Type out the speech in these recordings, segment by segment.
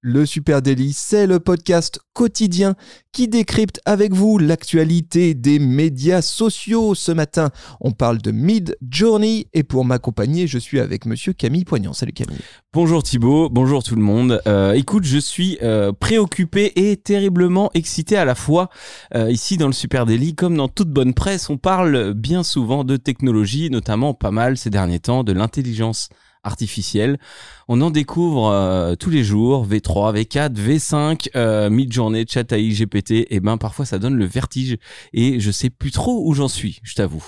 Le Super Daily, c'est le podcast quotidien qui décrypte avec vous l'actualité des médias sociaux. Ce matin, on parle de Mid Journey et pour m'accompagner, je suis avec monsieur Camille Poignant. Salut Camille. Bonjour Thibaut, bonjour tout le monde. Euh, écoute, je suis euh, préoccupé et terriblement excité à la fois. Euh, ici dans le Super Daily, comme dans toute bonne presse, on parle bien souvent de technologie, notamment pas mal ces derniers temps de l'intelligence artificielle. On en découvre euh, tous les jours, V3, V4, V5, euh, mid-journée, chat AI, GPT, et ben parfois ça donne le vertige et je sais plus trop où j'en suis, je t'avoue.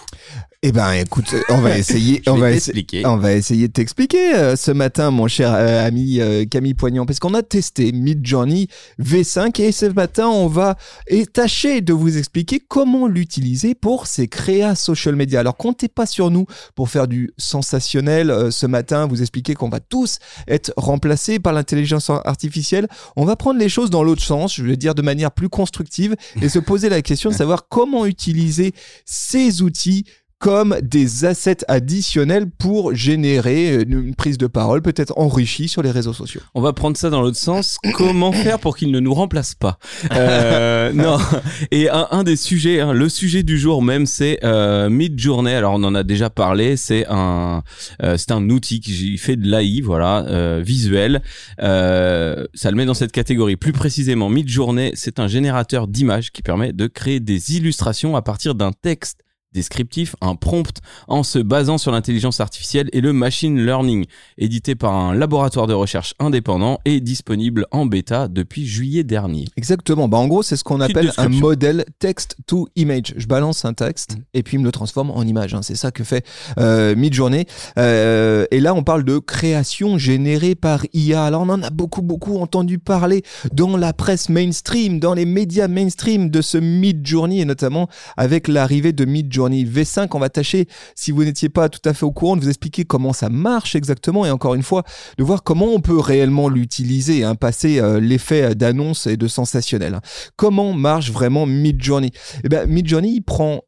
Eh ben écoute, on va essayer, on va essayer, on va essayer de t'expliquer euh, ce matin, mon cher euh, ami euh, Camille Poignant, parce qu'on a testé Midjourney V5 et ce matin on va tâcher de vous expliquer comment l'utiliser pour ses créas social media. Alors comptez pas sur nous pour faire du sensationnel ce matin, vous expliquer qu'on va tous être remplacés par l'intelligence artificielle. On va prendre les choses dans l'autre sens, je veux dire de manière plus constructive et se poser la question de savoir comment utiliser ces outils comme des assets additionnels pour générer une prise de parole peut-être enrichie sur les réseaux sociaux. On va prendre ça dans l'autre sens. Comment faire pour qu'ils ne nous remplacent pas euh, Non. Et un, des sujets, hein, le sujet du jour même, c'est euh, Midjourney. Alors on en a déjà parlé. C'est un, euh, c'est un outil qui fait de l'AI, voilà, euh, visuel. Euh, ça le met dans cette catégorie. Plus précisément, Midjourney, c'est un générateur d'images qui permet de créer des illustrations à partir d'un texte descriptif, un prompt en se basant sur l'intelligence artificielle et le machine learning, édité par un laboratoire de recherche indépendant et disponible en bêta depuis juillet dernier. Exactement, bah en gros c'est ce qu'on appelle un modèle text to image. Je balance un texte mm. et puis il me le transforme en image. Hein. C'est ça que fait euh, Midjourney. Euh, et là on parle de création générée par IA. Alors on en a beaucoup beaucoup entendu parler dans la presse mainstream, dans les médias mainstream de ce Midjourney et notamment avec l'arrivée de Midjourney V5. On va tâcher, si vous n'étiez pas tout à fait au courant, de vous expliquer comment ça marche exactement et encore une fois, de voir comment on peut réellement l'utiliser, hein, passer euh, l'effet d'annonce et de sensationnel. Comment marche vraiment Midjourney? Eh bien, Midjourney, prend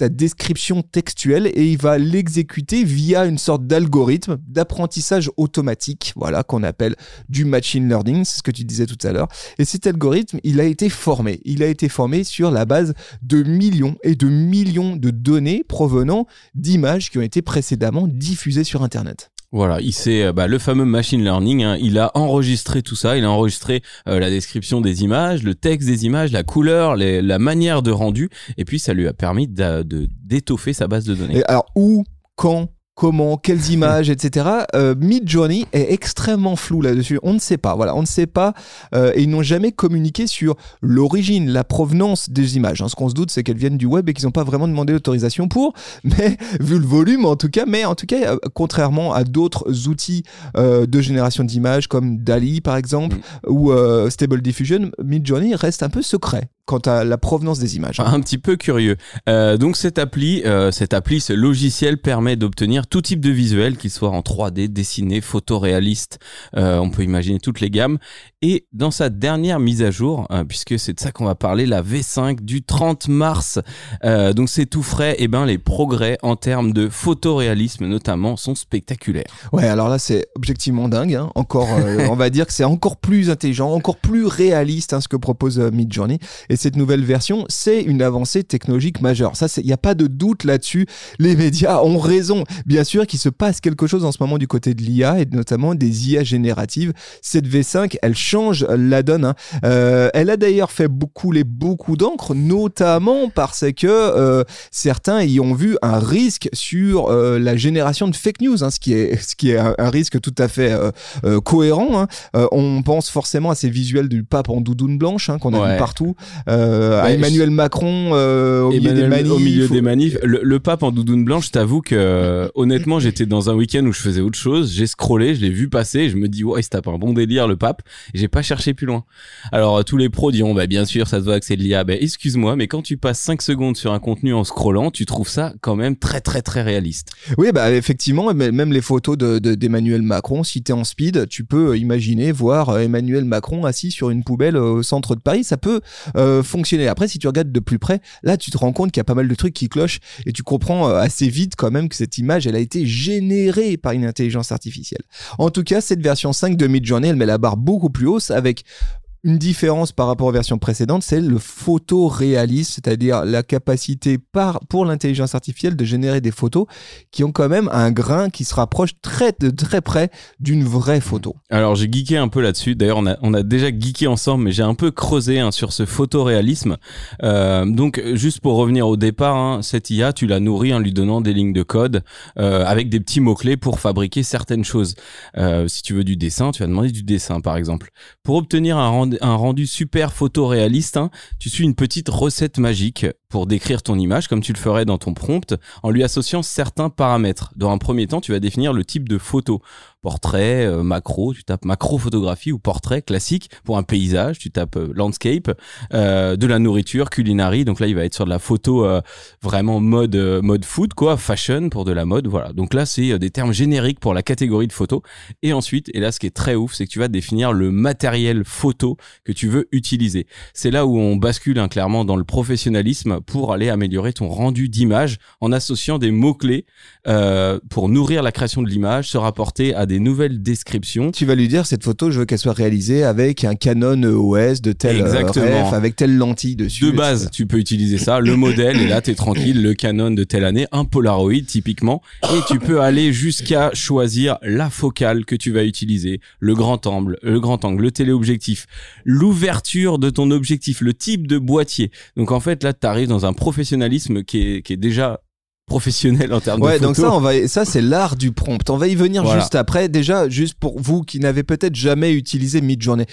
ta description textuelle et il va l'exécuter via une sorte d'algorithme d'apprentissage automatique, voilà, qu'on appelle du machine learning, c'est ce que tu disais tout à l'heure. Et cet algorithme, il a été formé. Il a été formé sur la base de millions et de millions de données provenant d'images qui ont été précédemment diffusées sur Internet. Voilà, il sait euh, bah, le fameux machine learning. Hein, il a enregistré tout ça. Il a enregistré euh, la description des images, le texte des images, la couleur, la manière de rendu, et puis ça lui a permis d'étoffer sa base de données. Et alors où, quand, comment, quelles images, etc. Euh, Mid Journey est extrêmement flou là-dessus. On ne sait pas. Voilà, on ne sait pas. Euh, et ils n'ont jamais communiqué sur l'origine, la provenance des images. Hein. Ce qu'on se doute, c'est qu'elles viennent du web et qu'ils n'ont pas vraiment demandé l'autorisation pour. Mais vu le volume, en tout cas, mais en tout cas, euh, contrairement à d'autres outils euh, de génération d'images comme DALI par exemple mm. ou Stable Diffusion, Mid Journey reste un peu secret quant à la provenance des images. Hein. Un petit peu curieux. Euh, donc cette appli, euh, cette appli, ce logiciel permet d'obtenir tout type de visuel, qu'il soit en 3D, dessiné, photoréaliste. Euh, on peut imaginer toutes les gammes. Et dans sa dernière mise à jour, euh, puisque c'est de ça qu'on va parler, la V5 du 30 mars, donc c'est tout frais, et eh ben les progrès en termes de photoréalisme notamment sont spectaculaires. Ouais, alors là c'est objectivement dingue. Hein. Encore, on va dire que c'est encore plus intelligent, encore plus réaliste hein, ce que propose Midjourney. Et cette nouvelle version, c'est une avancée technologique majeure. Ça, il n'y a pas de doute là-dessus. Les médias ont raison. Bien sûr qu'il se passe quelque chose en ce moment du côté de l'IA et notamment des IA génératives. Cette V5, elle change la donne. Hein. Euh, elle a d'ailleurs fait beaucoup les beaucoup d'encre, notamment parce que euh, certains y ont vu un risque sur euh, la génération de fake news, hein, ce qui est ce qui est un, risque tout à fait cohérent. Hein. on pense forcément à ces visuels du pape en doudoune blanche qu'on a vu partout. À Emmanuel Macron au, milieu des manifs, au milieu des manifs. Le, pape en doudoune blanche, je t'avoue que honnêtement, j'étais dans un week-end où je faisais autre chose. J'ai scrollé, je l'ai vu passer, je me dis ouais, il se tape un bon délire le pape. J'ai pas cherché plus loin. Alors tous les pros diront bah bien sûr, ça se voit que c'est de l'IA. Bah, excuse-moi, mais quand tu passes 5 secondes sur un contenu en scrollant, tu trouves ça quand même très très très réaliste. Oui, bah effectivement, même les photos d'Emmanuel de, Macron, si t'es en speed, tu peux imaginer voir euh, Emmanuel Macron assis sur une poubelle au centre de Paris. Ça peut euh, fonctionner. Après, si tu regardes de plus près, là, tu te rends compte qu'il y a pas mal de trucs qui clochent et tu comprends euh, assez vite quand même que cette image, elle a été générée par une intelligence artificielle. En tout cas, cette version 5 de Midjourney, elle met la barre beaucoup plus haute avec une différence par rapport aux versions précédentes, c'est le photoréalisme, c'est-à-dire la capacité par, pour l'intelligence artificielle de générer des photos qui ont quand même un grain qui se rapproche très, de très près d'une vraie photo. Alors j'ai geeké un peu là-dessus, d'ailleurs on a, on a déjà geeké ensemble, mais j'ai un peu creusé hein, sur ce photoréalisme. Euh, donc juste pour revenir au départ, hein, cette IA, tu l'as nourrie en lui donnant des lignes de code euh, avec des petits mots-clés pour fabriquer certaines choses. Euh, si tu veux du dessin, tu vas demander du dessin par exemple. Pour obtenir un rendu un rendu super photoréaliste, hein, tu suis une petite recette magique pour décrire ton image comme tu le ferais dans ton prompt en lui associant certains paramètres. Dans un premier temps, tu vas définir le type de photo portrait, euh, macro, tu tapes macro photographie ou portrait classique pour un paysage, tu tapes euh, landscape, euh, de la nourriture, culinary, donc là il va être sur de la photo vraiment mode mode food quoi, fashion pour de la mode, voilà. Donc là c'est des termes génériques pour la catégorie de photo et ensuite et là ce qui est très ouf, c'est que tu vas définir le matériel photo que tu veux utiliser. C'est là où on bascule hein, clairement dans le professionnalisme pour aller améliorer ton rendu d'image en associant des mots clés pour nourrir la création de l'image, se rapporter à des nouvelles descriptions. Tu vas lui dire cette photo, je veux qu'elle soit réalisée avec un Canon EOS de tel euh, Ref, avec telle lentille dessus. De base, tu peux utiliser ça, le modèle, et là, tu es tranquille, le Canon de telle année, un Polaroid typiquement, et tu peux aller jusqu'à choisir la focale que tu vas utiliser, le grand angle, le grand angle, le téléobjectif, l'ouverture de ton objectif, le type de boîtier. Donc en fait, là, tu arrives dans un professionnalisme qui est, qui est déjà professionnel en termes ouais, de donc ça, on va, ça c'est l'art du prompt. On va y venir juste après. Déjà, juste pour vous qui n'avez peut-être jamais utilisé Midjourney,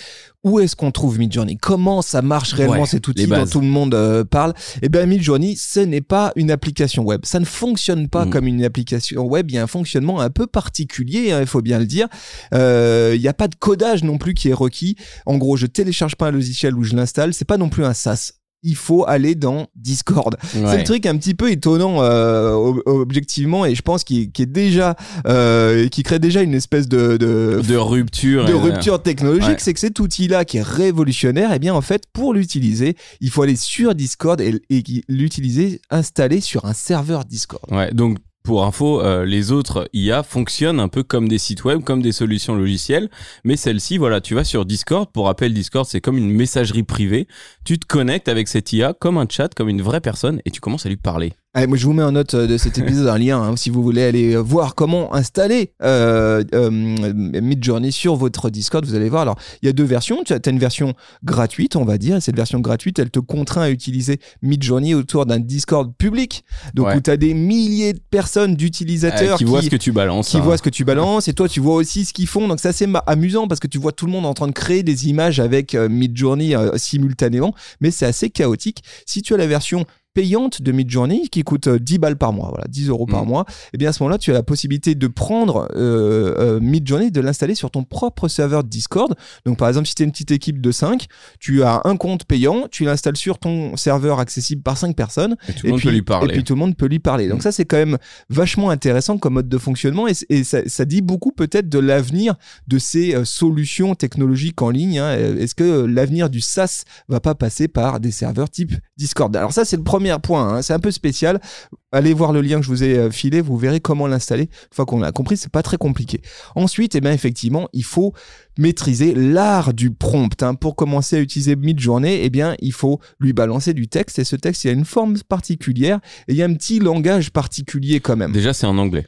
où est-ce qu'on trouve Midjourney? Comment ça marche réellement cet outil dont tout le monde euh, parle? Eh bien, Midjourney, ce n'est pas une application web. Ça ne fonctionne pas mm. comme une application web. Il y a un fonctionnement un peu particulier, hein, il faut bien le dire. Euh, il n'y a pas de codage non plus qui est requis. En gros, je télécharge pas un logiciel ou je l'installe. C'est pas non plus un SaaS il faut aller dans Discord. C'est le truc un petit peu étonnant euh, objectivement et je pense qu'il est déjà euh, qui crée déjà une espèce de de, rupture de rupture technologique, c'est que cet outil-là qui est révolutionnaire, et eh bien en fait pour l'utiliser, il faut aller sur Discord et, et l'utiliser installé sur un serveur Discord. Ouais, donc pour info, euh, les autres IA fonctionnent un peu comme des sites web, comme des solutions logicielles, mais celle-ci, voilà, tu vas sur Discord. Pour rappel, Discord, c'est comme une messagerie privée. Tu te connectes avec cette IA comme un chat, comme une vraie personne, et tu commences à lui parler. Allez, moi, je vous mets en note euh, de cet épisode un lien hein, si vous voulez aller euh, voir comment installer euh, euh, Midjourney sur votre Discord. Vous allez voir. Alors, il y a deux versions. Tu as, une version gratuite, on va dire. Et cette version gratuite, elle te contraint à utiliser Midjourney autour d'un Discord public. Donc, où tu as des milliers de personnes, d'utilisateurs qui, voient ce que tu balances. Qui hein. voient ce que tu balances. Et toi, tu vois aussi ce qu'ils font. Donc, c'est assez amusant parce que tu vois tout le monde en train de créer des images avec Midjourney simultanément. Mais c'est assez chaotique. Si tu as la version payante de Midjourney qui coûte 10 euh, balles par mois, voilà, 10 euros par mm. mois, et eh bien à ce moment-là, tu as la possibilité de prendre euh, euh, Midjourney, de l'installer sur ton propre serveur Discord. Donc par exemple, si tu es une petite équipe de 5, tu as un compte payant, tu l'installes sur ton serveur accessible par 5 personnes, et tout le monde peut lui parler. Et puis tout le monde peut lui parler. Donc mm. ça, c'est quand même vachement intéressant comme mode de fonctionnement et, ça, dit beaucoup peut-être de l'avenir de ces solutions technologiques en ligne. Hein. Est-ce que l'avenir du SaaS va pas passer par des serveurs type Discord? Alors ça, c'est le premier point, hein. c'est un peu spécial. Allez voir le lien que je vous ai euh, filé, vous verrez comment l'installer. Une fois qu'on l'a compris, c'est pas très compliqué. Ensuite, eh bien, effectivement, il faut maîtriser l'art du prompt. Hein. Pour commencer à utiliser Midjourney, eh bien, il faut lui balancer du texte et ce texte, il a une forme particulière et il y a un petit langage particulier quand même. Déjà, c'est en anglais.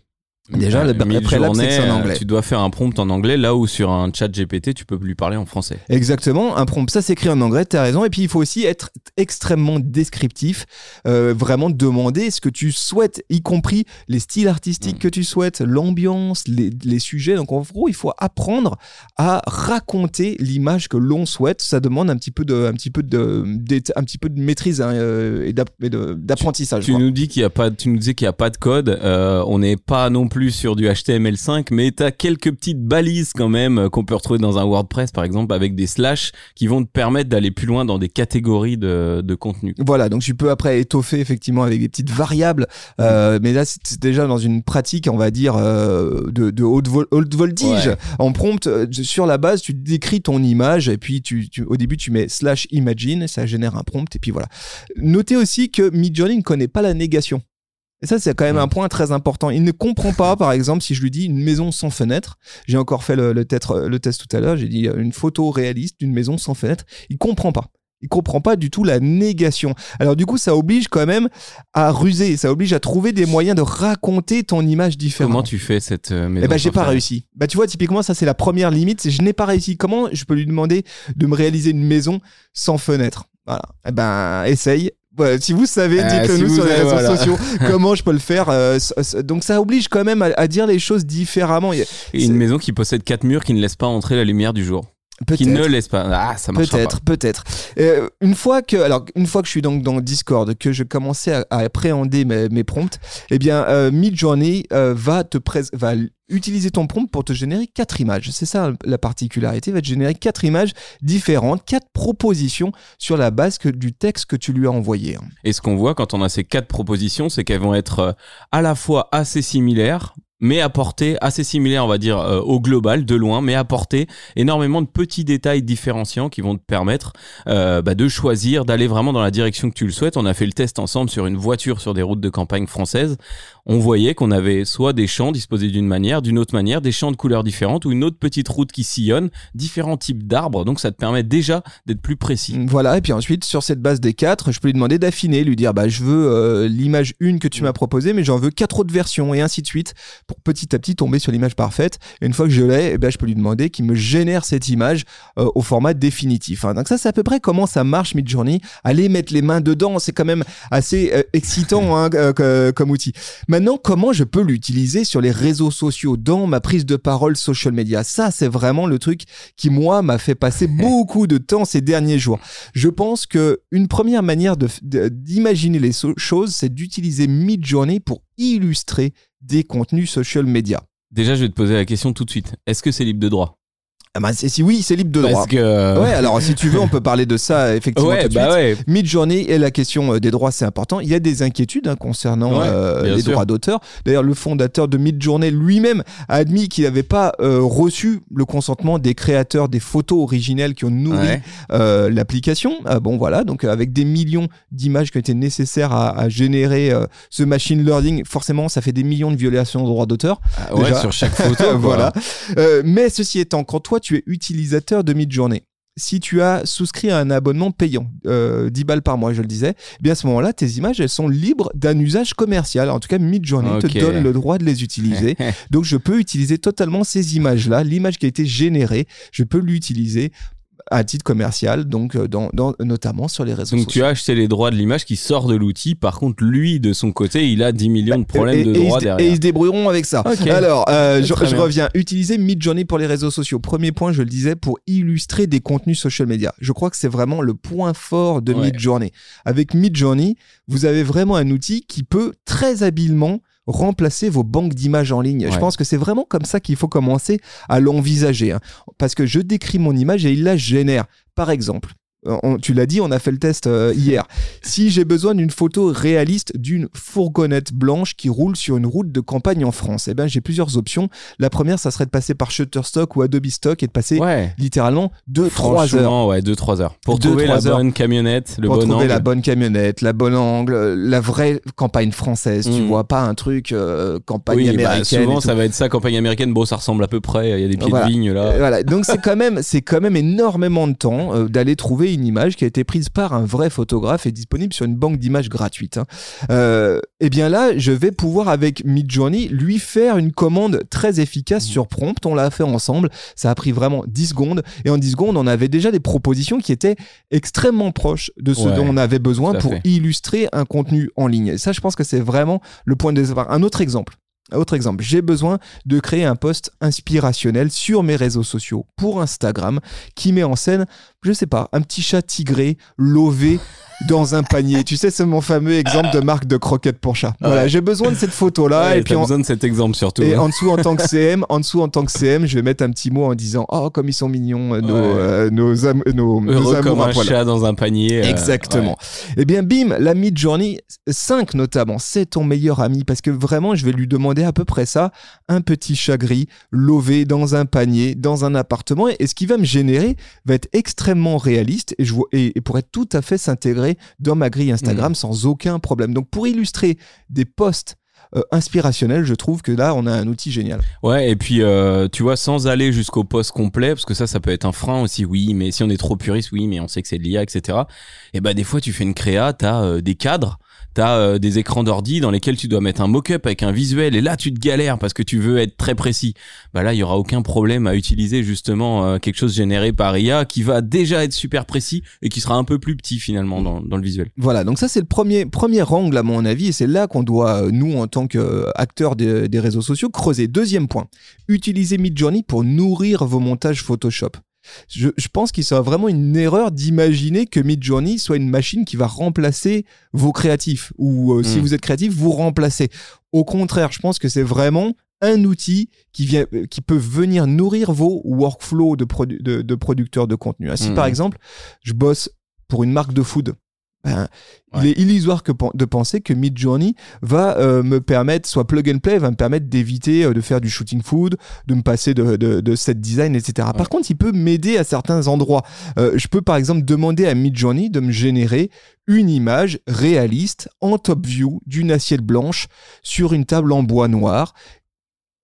Déjà, le préalable, c'est que c'est en anglais. Tu dois faire un prompt en anglais, là où sur un chat GPT, tu peux lui parler en français. Exactement, un prompt, ça s'écrit en anglais, tu as raison. Et puis, il faut aussi être extrêmement descriptif, euh, vraiment demander ce que tu souhaites, y compris les styles artistiques mm. que tu souhaites, l'ambiance, les, les, sujets. Donc, en gros, il faut apprendre à raconter l'image que l'on souhaite. Ça demande un petit peu de, un petit peu de, un petit peu de maîtrise hein, euh, et d'apprentissage. Tu, nous dis qu'il y a pas, tu nous disais qu'il n'y a pas de code. Euh, on n'est pas non plus sur du HTML5, mais tu as quelques petites balises quand même euh, qu'on peut retrouver dans un WordPress par exemple avec des slash qui vont te permettre d'aller plus loin dans des catégories de, de contenu. Voilà, donc tu peux après étoffer effectivement avec des petites variables, euh, mais là c'est déjà dans une pratique on va dire euh, de, de haute, voltige. En prompt, sur la base tu décris ton image et puis tu, au début tu mets slash imagine, ça génère un prompt et puis voilà. Notez aussi que Midjourney ne connaît pas la négation. Et ça, c'est quand même un point très important. Il ne comprend pas, par exemple, si je lui dis une maison sans fenêtre. J'ai encore fait le, le, le test tout à l'heure. J'ai dit euh, une photo réaliste d'une maison sans fenêtre. Il comprend pas. Il comprend pas du tout la négation. Alors du coup, ça oblige quand même à ruser, ça oblige à trouver des moyens de raconter ton image différente. Comment tu fais cette euh, maison Eh ben, j'ai pas réussi. Bah tu vois, typiquement, ça c'est la première limite. Je n'ai pas réussi. Comment je peux lui demander de me réaliser une maison sans fenêtre? Voilà. Eh ben, essaye si vous savez, euh, dites-le nous sur les réseaux sociaux comment je peux le faire. Euh, donc ça oblige quand même à, dire les choses différemment. une maison qui possède quatre murs qui ne laisse pas entrer la lumière du jour. Qui ne laisse pas. Ah, ça marche Peut-être, peut-être. Euh, une fois que, alors, une fois que je suis donc dans Discord, que je commençais à, appréhender mes, mes, prompts, eh bien, euh, Midjourney va te va utiliser ton prompt pour te générer quatre images. C'est ça la particularité. Il va te générer quatre images différentes, quatre propositions sur la base que, du texte que tu lui as envoyé. Et ce qu'on voit quand on a ces quatre propositions, c'est qu'elles vont être euh, à la fois assez similaires, mais apporter assez similaire, on va dire, euh, au global, de loin, mais apporter énormément de petits détails différenciants qui vont te permettre euh, bah, de choisir, d'aller vraiment dans la direction que tu le souhaites. On a fait le test ensemble sur une voiture sur des routes de campagne françaises. On voyait qu'on avait soit des champs disposés d'une manière, d'une autre manière, des champs de couleurs différentes ou une autre petite route qui sillonne, différents types d'arbres. Donc ça te permet déjà d'être plus précis. Voilà, et puis ensuite, sur cette base des quatre, je peux lui demander d'affiner, lui dire, bah, je veux euh, l'image une que tu m'as proposée, mais j'en veux quatre autres versions, et ainsi de suite pour petit à petit tomber sur l'image parfaite. Et une fois que je l'ai, eh ben, je peux lui demander qu'il me génère cette image euh, au format définitif. Hein. Donc ça, c'est à peu près comment ça marche Midjourney. Aller mettre les mains dedans, c'est quand même assez euh, excitant hein, comme outil. Maintenant, comment je peux l'utiliser sur les réseaux sociaux, dans ma prise de parole social media? Ça, c'est vraiment le truc qui, moi, m'a fait passer beaucoup de temps ces derniers jours. Je pense que une première manière d'imaginer les choses, c'est d'utiliser Midjourney pour illustrer des contenus social media. Déjà, je vais te poser la question tout de suite. Est-ce que c'est libre de droit? Ah bah, si oui, c'est libre de droit. Que... Ouais, alors si tu veux, on peut parler de ça effectivement. Ouais, tout de bah suite. ouais. Mid-journée et la question euh, des droits, c'est important. Il y a des inquiétudes hein, concernant euh, les droits d'auteur. D'ailleurs, le fondateur de Mid-journée lui-même a admis qu'il n'avait pas euh, reçu le consentement des créateurs des photos originelles qui ont nourri l'application. Ah, bon, voilà, donc avec des millions d'images qui ont été nécessaires à, à générer ce machine learning, forcément, ça fait des millions de violations de droits d'auteur. Ah ouais, sur chaque photo. voilà. mais ceci étant, quand toi tu es utilisateur de Midjourney, si tu as souscrit à un abonnement payant, 10 euh, balles par mois, je le disais, eh bien à ce moment-là, tes images, elles sont libres d'un usage commercial. En tout cas, Midjourney te donne le droit de les utiliser. Donc, je peux utiliser totalement ces images-là, l'image qui a été générée, je peux l'utiliser à titre commercial, donc euh, dans, notamment sur les réseaux donc sociaux. Donc tu as acheté les droits de l'image qui sort de l'outil. Par contre, lui, de son côté, il a 10 millions de problèmes de droits derrière. Et ils se débrouilleront avec ça. Alors, euh, je, reviens. Utiliser Midjourney pour les réseaux sociaux. Premier point, je le disais, pour illustrer des contenus social media. Je crois que c'est vraiment le point fort de Midjourney. Avec Midjourney, vous avez vraiment un outil qui peut très habilement remplacer vos banques d'images en ligne. Je pense que c'est vraiment comme ça qu'il faut commencer à l'envisager. Hein. Parce que je décris mon image et il la génère. Par exemple, euh, tu l'as dit, on a fait le test euh, hier. Si j'ai besoin d'une photo réaliste d'une fourgonnette blanche qui roule sur une route de campagne en France, eh ben j'ai plusieurs options. La première, ça serait de passer par Shutterstock ou Adobe Stock et de passer littéralement 2-3 heures. ouais, 2-3 heures. Pour trouver la bonne camionnette, le pour bon trouver la bonne camionnette, la bonne angle, la vraie campagne française. Tu mm. vois pas un truc euh, campagne oui, bah, américaine. souvent, ça va être ça, campagne américaine. Bon, ça ressemble à peu près. Il y a des pieds de vigne là. Voilà. Donc c'est quand même, c'est quand même énormément de temps d'aller trouver une image qui a été prise par un vrai photographe et disponible sur une banque d'images gratuite. Hein. Euh, et eh bien là, je vais pouvoir avec Midjourney lui faire une commande très efficace sur prompt. On l'a fait ensemble. Ça a pris vraiment 10 secondes. Et en 10 secondes, on avait déjà des propositions qui étaient extrêmement proches de ce dont on avait besoin pour illustrer un contenu en ligne. Et ça, je pense que c'est vraiment le point de départ. Un autre exemple. Autre exemple, j'ai besoin de créer un post inspirationnel sur mes réseaux sociaux pour Instagram qui met en scène, je sais pas, un petit chat tigré, lové dans un panier. tu sais, c'est mon fameux exemple de marque de croquettes pour chat. Voilà, j'ai besoin de cette photo-là. et puis besoin de cet exemple surtout. Et hein. en dessous, en tant que CM, en dessous, en tant que CM, je vais mettre un petit mot en disant Oh, comme ils sont mignons, euh, nos, euh, nos, nos, comme un chat dans un panier. Euh, Exactement. Eh bien, bim, la Mid Journey 5 notamment, c'est ton meilleur ami parce que vraiment, je vais lui demander à peu près ça un petit chat gris, lové dans un panier, dans un appartement. Et ce qui va me générer va être extrêmement réaliste et, je vois, et, et pourrait tout à fait s'intégrer dans ma grille Instagram mm. sans aucun problème. Donc pour illustrer des posts euh, inspirationnels, je trouve que là, on a un outil génial. Ouais, et puis, euh, tu vois, sans aller jusqu'au post complet, parce que ça, ça peut être un frein aussi, oui, mais si on est trop puriste, oui, mais on sait que c'est de l'IA, etc. Et bah, des fois, tu fais une créa, t'as as euh, des cadres, t'as euh, des écrans d'ordi dans lesquels tu dois mettre un mock-up avec un visuel et là tu te galères parce que tu veux être très précis. Bah là, il y aura aucun problème à utiliser justement euh, quelque chose généré par IA qui va déjà être super précis et qui sera un peu plus petit finalement dans, le visuel. Voilà, donc ça c'est le premier premier angle à mon avis et c'est là qu'on doit euh, nous en tant qu'acteurs des, des réseaux sociaux creuser. Deuxième point, utiliser Midjourney pour nourrir vos montages Photoshop. Je, pense qu'il sera vraiment une erreur d'imaginer que Midjourney soit une machine qui va remplacer vos créatifs ou euh, si hmm. vous êtes créatif, vous remplacez. Au contraire, je pense que c'est vraiment un outil qui, vient, euh, qui peut venir nourrir vos workflows de, de, producteurs de contenu. Si par hmm. exemple, je bosse pour une marque de food, ben, il est illusoire que, de penser que Midjourney va euh, me permettre, soit plug and play, va me permettre d'éviter euh, de faire du shooting food, de me passer de, de, set design, etc. Par contre, il peut m'aider à certains endroits. Euh, je peux par exemple demander à Midjourney de me générer une image réaliste en top view d'une assiette blanche sur une table en bois noir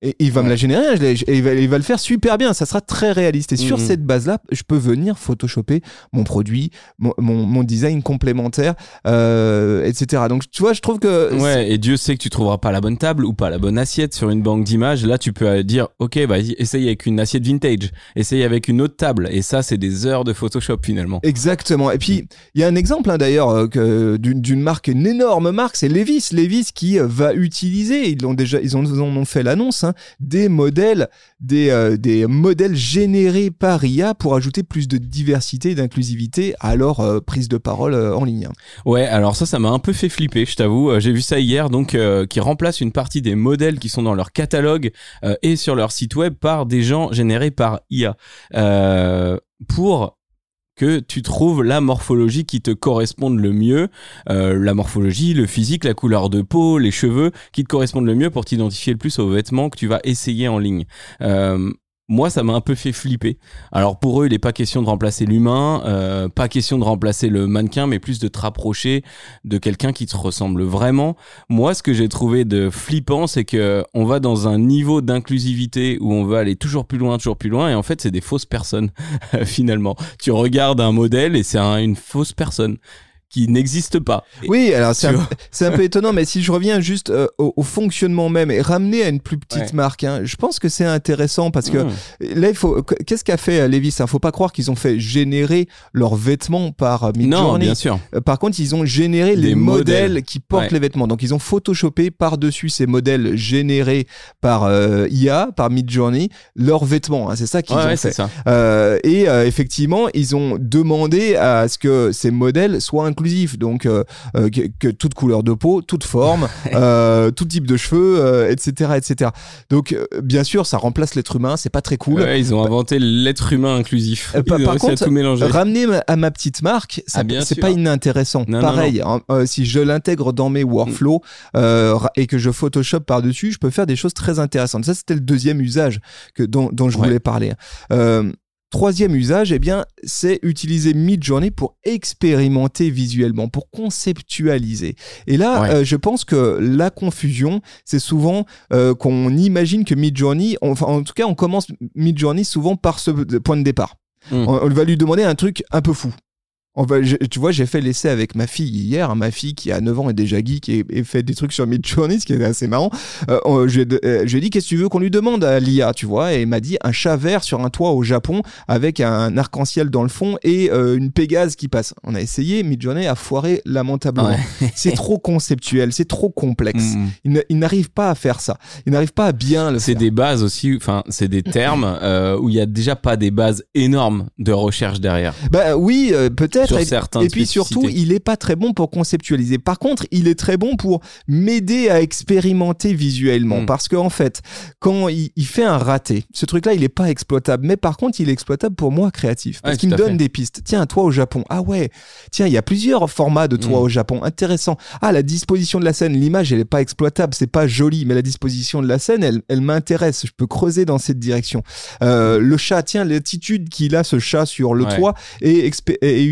et il va me la générer, et il va, il va, le faire super bien, ça sera très réaliste. Et sur mhm. cette base-là, je peux venir photoshopper mon produit, mon, mon, design complémentaire, euh, etc. Donc tu vois, je trouve que... Ouais, et Dieu sait que tu trouveras pas la bonne table ou pas la bonne assiette sur une banque d'images. Là, tu peux dire, ok, bah, essaye avec une assiette vintage, essaye avec une autre table. Et ça, c'est des heures de Photoshop finalement. Exactement. Et puis, il y a un exemple hein, d'ailleurs euh, d'une marque, une énorme marque, c'est Levis. Levis qui va utiliser, ils, ont déjà, ils, ont, ils en ont fait l'annonce, hein, des modèles, des, euh, des modèles générés par IA pour ajouter plus de diversité et d'inclusivité à leur euh, prise de parole euh, en ligne. Ouais, alors ça, ça m'a un peu fait flipper, je t'avoue. J'ai vu ça hier, donc qui remplace une partie des modèles qui sont dans leur catalogue et sur leur site web par des gens générés par IA. pour que tu trouves la morphologie qui te corresponde le mieux, euh, la morphologie, le physique, la couleur de peau, les cheveux, qui te correspondent le mieux pour t'identifier le plus aux vêtements que tu vas essayer en ligne. Euh, moi, ça m'a un peu fait flipper. Alors pour eux, il n'est pas question de remplacer l'humain, euh, pas question de remplacer le mannequin, mais plus de te rapprocher de quelqu'un qui te ressemble vraiment. Moi, ce que j'ai trouvé de flippant, c'est que on va dans un niveau d'inclusivité où on va aller toujours plus loin, toujours plus loin, et en fait, c'est des fausses personnes finalement. Tu regardes un modèle et c'est une fausse personne qui n'existe pas. Oui, alors c'est un, peu étonnant, mais si je reviens juste euh, au, fonctionnement même et ramener à une plus petite marque, hein, je pense que c'est intéressant parce que mmh. là, il faut. Qu'est-ce qu'a fait euh, Levis Il hein? faut pas croire qu'ils ont fait générer leurs vêtements par euh, Midjourney. Non, bien sûr. par contre, ils ont généré les modèles, qui portent les vêtements. Donc, ils ont photoshopé par-dessus ces modèles générés par IA, par Midjourney, leurs vêtements. Hein, c'est ça qu'ils ont fait. et effectivement, ils ont demandé à ce que ces modèles soient inclus donc euh, euh, que, toute couleur de peau, toute forme, euh, tout type de cheveux, etc., etc. Donc bien sûr, ça remplace l'être humain, c'est pas très cool. ils ont inventé l'être humain inclusif. par, contre, ramener à ma petite marque, ah, c'est pas inintéressant. Pareil, hein, si je l'intègre dans mes workflows et que je Photoshop par dessus, je peux faire des choses très intéressantes. Ça, c'était le deuxième usage que dont, je voulais parler. Troisième usage, eh bien, c'est utiliser Midjourney pour expérimenter visuellement, pour conceptualiser. Et là, euh, je pense que la confusion, c'est souvent euh, qu'on imagine que Midjourney, enfin, en tout cas, on commence Midjourney souvent par ce point de départ. Hmm. On, va lui demander un truc un peu fou. Tu vois, j'ai fait l'essai avec ma fille hier, ma fille qui a 9 ans et déjà geek et, fait des trucs sur Midjourney, ce qui est assez marrant. Euh, je, euh, lui ai dit, qu'est-ce que tu veux qu'on lui demande à l'IA, tu vois, et il m'a dit un chat vert sur un toit au Japon avec un arc-en-ciel dans le fond et euh, une Pégase qui passe. On a essayé, Midjourney a foiré lamentablement. c'est trop conceptuel, c'est trop complexe. Mm. Il n'arrive pas à faire ça. Il n'arrive pas à bien le. C'est des bases aussi, enfin, c'est des termes où il y a déjà pas des bases énormes de recherche derrière. Bah oui, peut-être et, puis surtout, il est pas très bon pour conceptualiser. Par contre, il est très bon pour m'aider à expérimenter visuellement. Hmm. Parce qu'en en fait, quand il, fait un raté, ce truc-là, il est pas exploitable. Mais par contre, il est exploitable pour moi créatif. Parce qu'il me donne des pistes. Tiens, toi au Japon. Ah ouais. Tiens, il y a plusieurs formats de toi hmm. au Japon. Intéressant. Ah, la disposition de la scène. L'image, elle est pas exploitable. C'est pas joli. Mais la disposition de la scène, elle, elle m'intéresse. Je peux creuser dans cette direction. Euh, le chat, tiens, l'attitude qu'il a, ce chat sur le toit, est, est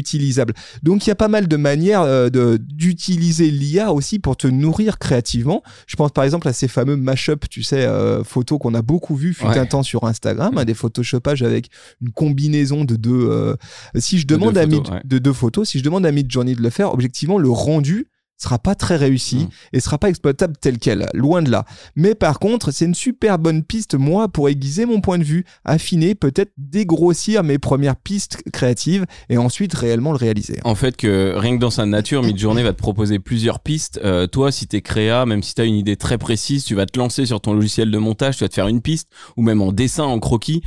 donc il y a pas mal de manières euh, d'utiliser l'IA aussi pour te nourrir créativement. Je pense par exemple à ces fameux mashup, tu sais, euh, photos qu'on a beaucoup vues fut un temps sur Instagram, hein, des photoshoppages avec une combinaison de deux. Euh, si je demande à photos, de deux photos, si je demande à Midjourney de le faire, objectivement le rendu sera pas très réussi et mmh. et sera pas exploitable tel quel, loin de là. Mais par contre, c'est une super bonne piste, moi, pour aiguiser mon point de vue, affiner, peut-être dégrossir mes premières pistes créatives et ensuite réellement le réaliser. En fait, que rien que dans sa nature, Midjourney va te proposer plusieurs pistes. Euh, toi, si tu es créa, même si tu as une idée très précise, tu vas te lancer sur ton logiciel de montage, tu vas te faire une piste, ou même en dessin, en croquis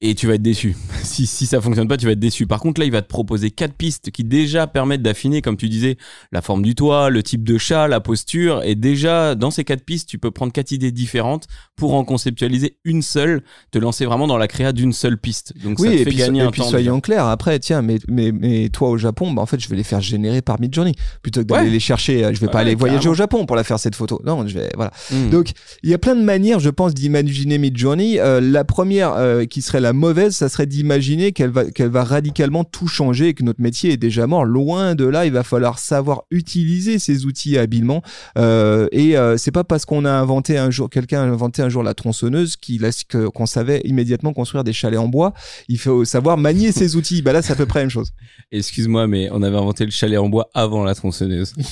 et tu vas être déçu. si, si ça fonctionne pas, tu vas être déçu. Par contre, là, il va te proposer quatre pistes qui déjà permettent d'affiner, comme tu disais, la forme du toit, le type de chat, la posture. Et déjà, dans ces quatre pistes, tu peux prendre quatre idées différentes pour en conceptualiser une seule, te lancer vraiment dans la créa d'une seule piste. Donc, oui, ça te et fait puis, gagner et un puis soyons clairs. Après, tiens, mais, mais, mais toi au Japon, bah, en fait, je vais les faire générer par Midjourney plutôt que d'aller les chercher. Euh, je vais pas aller voyager au Japon pour la faire cette photo. Non, je vais, voilà. Hmm. Donc, il y a plein de manières, je pense, d'imaginer Midjourney. Euh, la première, euh, qui serait la mauvaise, ça serait d'imaginer qu'elle va, qu'elle va radicalement tout changer et que notre métier est déjà mort. Loin de là, il va falloir savoir utiliser ces outils habilement. Euh, et euh, c'est pas parce qu'on a inventé un jour, quelqu'un a inventé un jour la tronçonneuse qu'on savait immédiatement construire des chalets en bois. Il faut savoir manier ces outils. Bah là, c'est à peu près la même chose. Excuse-moi, mais on avait inventé le chalet en bois avant la tronçonneuse.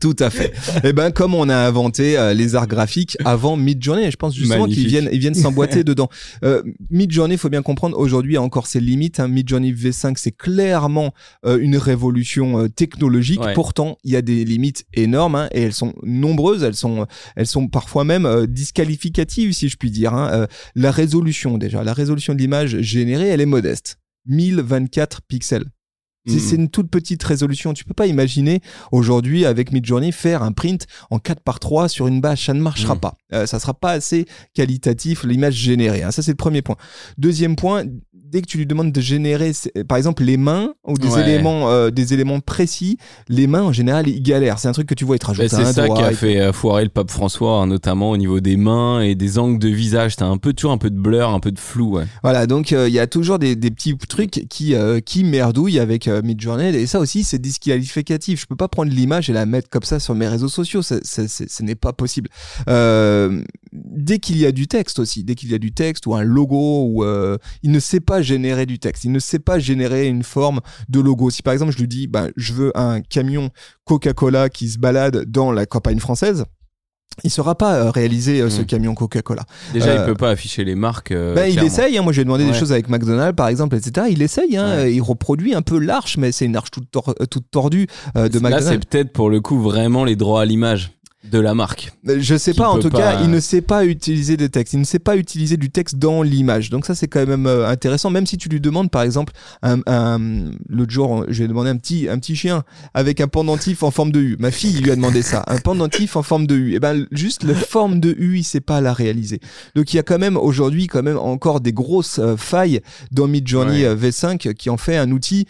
Tout à fait. Et eh ben comme on a inventé euh, les arts graphiques avant Midjourney, je pense justement qu'ils viennent ils viennent s'emboîter dedans. Euh, Midjourney, faut bien comprendre aujourd'hui a encore ses limites. Hein. Midjourney V5 c'est clairement euh, une révolution euh, technologique. Pourtant, il y a des limites énormes hein, et elles sont nombreuses. Elles sont elles sont parfois même disqualificatives si je puis dire. Hein. la résolution déjà, la résolution de l'image générée, elle est modeste. 1024 pixels. Mm. C'est une toute petite résolution. Tu peux pas imaginer aujourd'hui avec Midjourney faire un print en 4 par 3 sur une bâche. Ça ne marchera mm. pas. Euh, ça sera pas assez qualitatif l'image générée. Hein. Ça c'est le premier point. Deuxième point, dès que tu lui demandes de générer, par exemple, les mains ou des éléments, euh, des éléments précis, les mains en général ils galèrent. C'est un truc que tu vois, ils te rajoutent C'est ça qui a fait euh, foirer le pape François, hein, notamment au niveau des mains et des angles de visage. T'as un peu toujours un peu de blur, un peu de flou. Ouais. Voilà, donc il y a toujours des, des, petits trucs qui qui merdouillent avec Midjourney et ça aussi c'est disqualificatif. Je peux pas prendre l'image et la mettre comme ça sur mes réseaux sociaux, ce n'est pas possible. Euh, dès qu'il y a du texte aussi, dès qu'il y a du texte ou un logo ou euh, il ne sait pas générer du texte, il ne sait pas générer une forme de logo. Si par exemple je lui dis bah, je veux un camion Coca-Cola qui se balade dans la campagne française, il ne saura pas euh, réaliser euh, ce hmm. camion Coca-Cola. Déjà, il peut pas afficher les marques. Ben, il essaye. Hein. moi, j'ai demandé des choses avec McDonald's, par exemple, etc. Il essaye. Hein. Il reproduit un peu l'arche, mais c'est une arche toute, toute tordue de McDonald's. Là, c'est peut-être pour le coup vraiment les droits à l'image de la marque. Je sais pas, en tout cas, il ne sait pas utiliser des textes. Il ne sait pas utiliser du texte dans l'image. Donc ça, c'est quand même euh, intéressant. Même si tu lui demandes, par exemple, un, l'autre jour, je lui ai demandé un petit, un petit chien avec un pendentif en forme de U. Ma fille lui a demandé ça, un pendentif en forme de U. Et eh ben, juste la forme de U, il sait pas la réaliser. Donc il y a quand même aujourd'hui, quand même encore des grosses euh, failles dans Midjourney Journey euh, V5 qui en fait un outil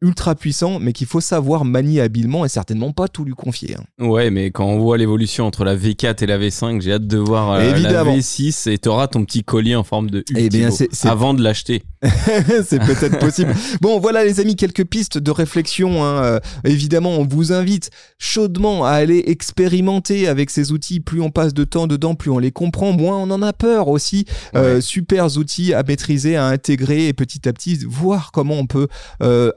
ultra puissant, mais qu'il faut savoir manier habilement et certainement pas tout lui confier. Hein. Ouais, mais quand on voit l'évolution entre la V4 et la V5, j'ai hâte de voir euh, la V6 et t'auras ton petit collier en forme de U eh bien, avant de l'acheter. c'est peut-être possible. Bon, voilà les amis, quelques pistes de réflexion. Hein. Euh, évidemment, on vous invite chaudement à aller expérimenter avec ces outils. Plus on passe de temps dedans, plus on les comprend, moins on en a peur aussi. Euh, super outils à maîtriser, à intégrer et petit à petit voir comment on peut euh,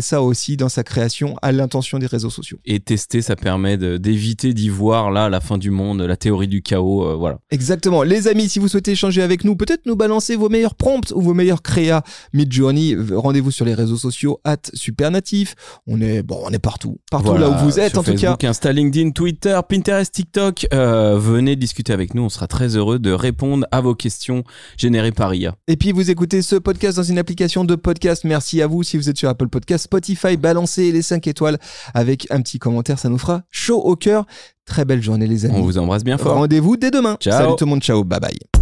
ça aussi dans sa création à l'intention des réseaux sociaux. Et tester, ça permet d'éviter d'y voir là la fin du monde, la théorie du chaos, voilà. Exactement. Les amis, si vous souhaitez échanger avec nous, peut-être nous balancer vos meilleurs prompts ou vos meilleurs créas Midjourney, rendez-vous sur les réseaux sociaux at Supernatif. On est bon, on est partout, partout là où vous êtes en tout cas. Insta, LinkedIn, Twitter, Pinterest, TikTok. Euh, venez discuter avec nous, on sera très heureux de répondre à vos questions générées par IA. Et puis vous écoutez ce podcast dans une application de podcast. Merci à vous si vous êtes sur Apple Podcast, Spotify, balancez les 5 étoiles avec un petit commentaire, ça nous fera chaud au cœur. Très belle journée les amis. On vous embrasse bien fort. Rendez-vous dès demain. Ciao. Salut tout le monde, ciao, bye bye.